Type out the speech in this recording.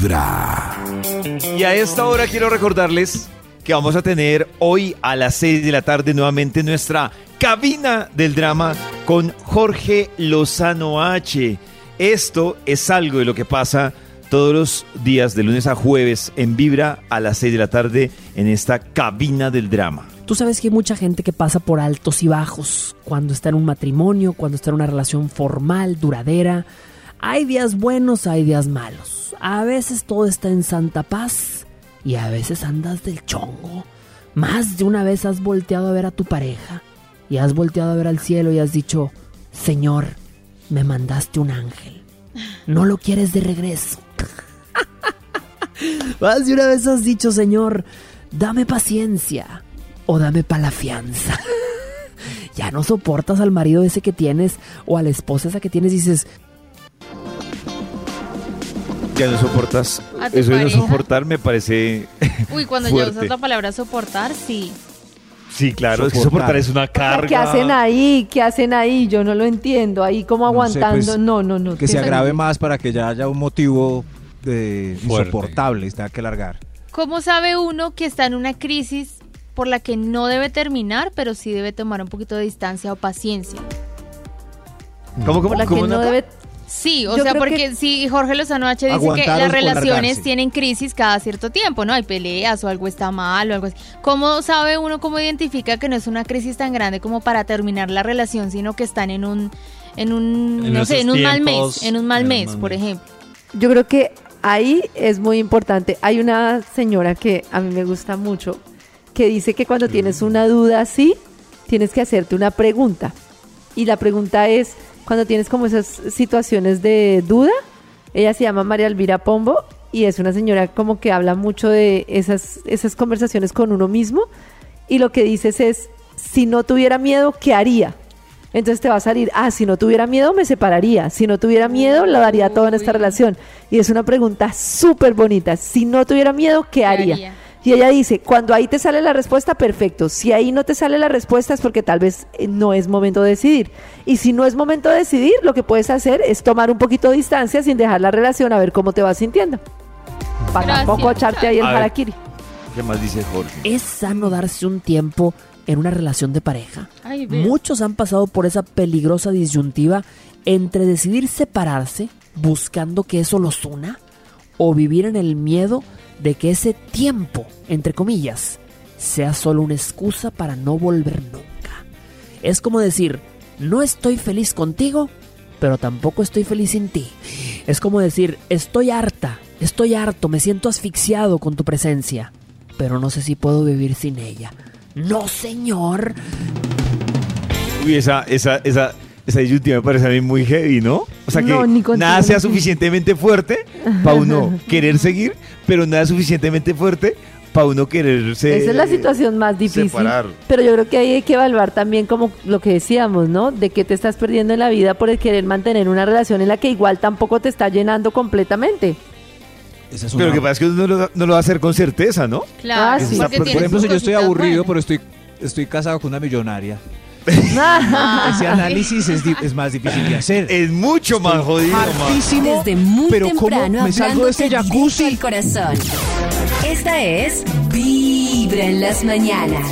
Vibra. Y a esta hora quiero recordarles que vamos a tener hoy a las 6 de la tarde nuevamente nuestra cabina del drama con Jorge Lozano H. Esto es algo de lo que pasa todos los días de lunes a jueves en Vibra a las 6 de la tarde en esta cabina del drama. Tú sabes que hay mucha gente que pasa por altos y bajos cuando está en un matrimonio, cuando está en una relación formal, duradera. Hay días buenos, hay días malos. A veces todo está en santa paz y a veces andas del chongo. Más de una vez has volteado a ver a tu pareja y has volteado a ver al cielo y has dicho, Señor, me mandaste un ángel. No lo quieres de regreso. Más de una vez has dicho, Señor, dame paciencia o dame pa' la fianza. ya no soportas al marido ese que tienes o a la esposa esa que tienes y dices, Ya no soportas. ¿A tu Eso de no pareja? soportar me parece. Uy, cuando ya Fuerte. usas la palabra soportar, sí. Sí, claro, es que Soportar. soportar es una carga. ¿Qué hacen ahí? ¿Qué hacen ahí? Yo no lo entiendo. Ahí como No sé, aguantando. pues, no, no, no. Que se agrave más para que ya haya un motivo de Fuerte. insoportable y tenga que largar. ¿Cómo sabe uno que está en una crisis por la que no debe terminar, pero sí debe tomar un poquito de distancia o paciencia? ¿Cómo, cómo, Por la que cómo, no Nata? debe Sí, o Yo sea, porque que- si Jorge Lozano H dice que las relaciones tienen crisis cada cierto tiempo, ¿no? Hay peleas o algo está mal o algo así. ¿Cómo sabe uno, cómo identifica que no es una crisis tan grande como para terminar la relación, sino que están en un, en un, En no sé, en un mal mes, en un mal en mes, mal por mes. ejemplo? Yo creo que ahí es muy importante. Hay una señora que a mí me gusta mucho que dice que cuando tienes una duda así, tienes que hacerte una pregunta. Y la pregunta es, cuando tienes como esas situaciones de duda, ella se llama María Elvira Pombo y es una señora como que habla mucho de esas, esas conversaciones con uno mismo y lo que dices es, si no tuviera miedo, ¿qué haría? Entonces te va a salir, ah, si no tuviera miedo me separaría, si no tuviera miedo lo daría todo en esta relación. Y es una pregunta súper bonita, si no tuviera miedo, ¿qué, haría? Y ella dice, cuando ahí te sale la respuesta, perfecto. Si ahí no te sale la respuesta es porque tal vez eh, no es momento de decidir. Y si no es momento de decidir, lo que puedes hacer es tomar un poquito de distancia sin dejar la relación a ver cómo te vas sintiendo. Para Gracias. tampoco echarte ahí el harakiri. ¿Qué más dice Jorge? ¿es sano darse un tiempo en una relación de pareja? Ay. Muchos han pasado por esa peligrosa disyuntiva entre decidir separarse buscando que eso los una o vivir en el miedo de que ese tiempo, entre comillas, sea solo una excusa para no volver nunca. Es como decir, no estoy feliz contigo, pero tampoco estoy feliz sin ti. Es como decir, estoy harta, estoy harto, me siento asfixiado con tu presencia, pero no sé si puedo vivir sin ella. No, señor. Uy, esa, esa, esa, esa me parece a mí muy heavy, ¿no? O sea que No, ni contigo, nada sea suficientemente fuerte para uno querer seguir, pero nada suficientemente fuerte para uno quererse. Esa es la situación más difícil. separar. Pero yo creo que ahí hay que evaluar también como lo que decíamos, ¿no? De qué te estás perdiendo en la vida por el querer mantener una relación en la que igual tampoco te está llenando completamente. Esa es Pero que pasa es que uno no lo, no lo va a hacer con certeza, ¿no? Claro, Ah, sí. porque por ejemplo, si yo estoy aburrido, pero estoy, estoy casado con una millonaria, ese análisis es, más difícil de hacer. Es mucho más jodido. Hartísimo, Desde muy pero ¿cómo temprano me salgo de este jacuzzi? corazón. Esta es Vibra en las mañanas.